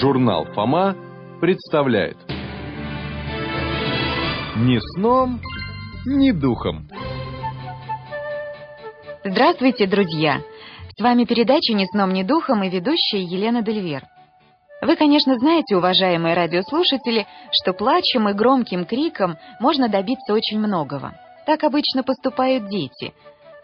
Журнал «Фома» представляет Ни сном, ни духом Здравствуйте, друзья! С вами передача «Ни сном, ни духом» и ведущая Елена Дельвер. Вы, конечно, знаете, уважаемые радиослушатели, что плачем и громким криком можно добиться очень многого. Так обычно поступают дети.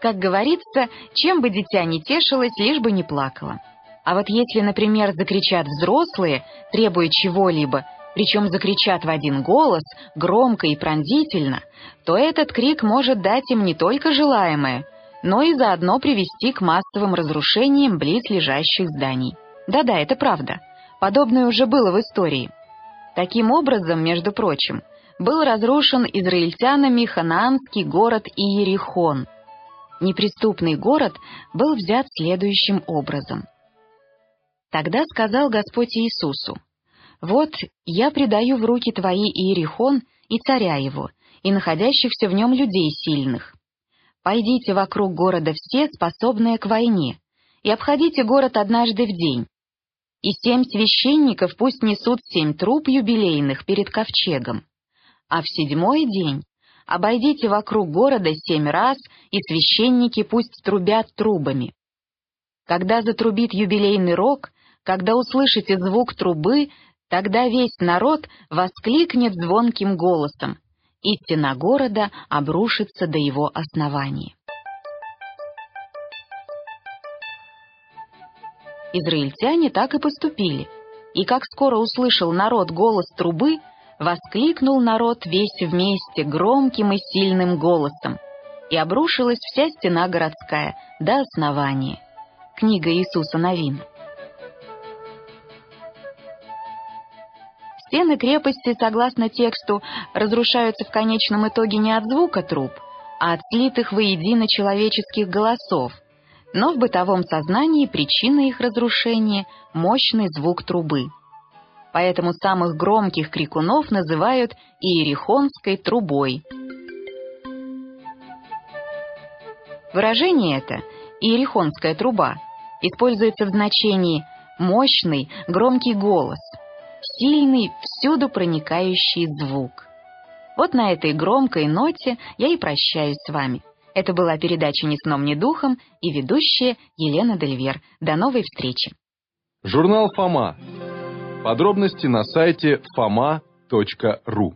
Как говорится, чем бы дитя не тешилось, лишь бы не плакало. А вот если, например, закричат взрослые, требуя чего-либо, причем закричат в один голос, громко и пронзительно, то этот крик может дать им не только желаемое, но и заодно привести к массовым разрушениям близлежащих зданий. Да-да, это правда. Подобное уже было в истории. Таким образом, между прочим, был разрушен израильтянами ханаанский город Иерихон. Неприступный город был взят следующим образом. Тогда сказал Господь Иисусу, «Вот я предаю в руки твои Иерихон и царя его, и находящихся в нем людей сильных. Пойдите вокруг города все, способные к войне, и обходите город однажды в день, и семь священников пусть несут семь труп юбилейных перед ковчегом. А в седьмой день обойдите вокруг города семь раз, и священники пусть трубят трубами. Когда затрубит юбилейный рог, когда услышите звук трубы, тогда весь народ воскликнет звонким голосом, и стена города обрушится до его основания. Израильтяне так и поступили. И как скоро услышал народ голос трубы, воскликнул народ весь вместе громким и сильным голосом, и обрушилась вся стена городская до основания. Книга Иисуса Новина. Стены крепости, согласно тексту, разрушаются в конечном итоге не от звука труб, а от слитых воедино человеческих голосов — но в бытовом сознании причина их разрушения – мощный звук трубы. Поэтому самых громких крикунов называют иерихонской трубой. Выражение это «иерихонская труба» используется в значении «мощный, громкий голос», «сильный, всюду проникающий звук». Вот на этой громкой ноте я и прощаюсь с вами. Это была передача «Ни сном, ни духом» и ведущая Елена Дельвер. До новой встречи. Журнал «Фома». Подробности на сайте foma.ru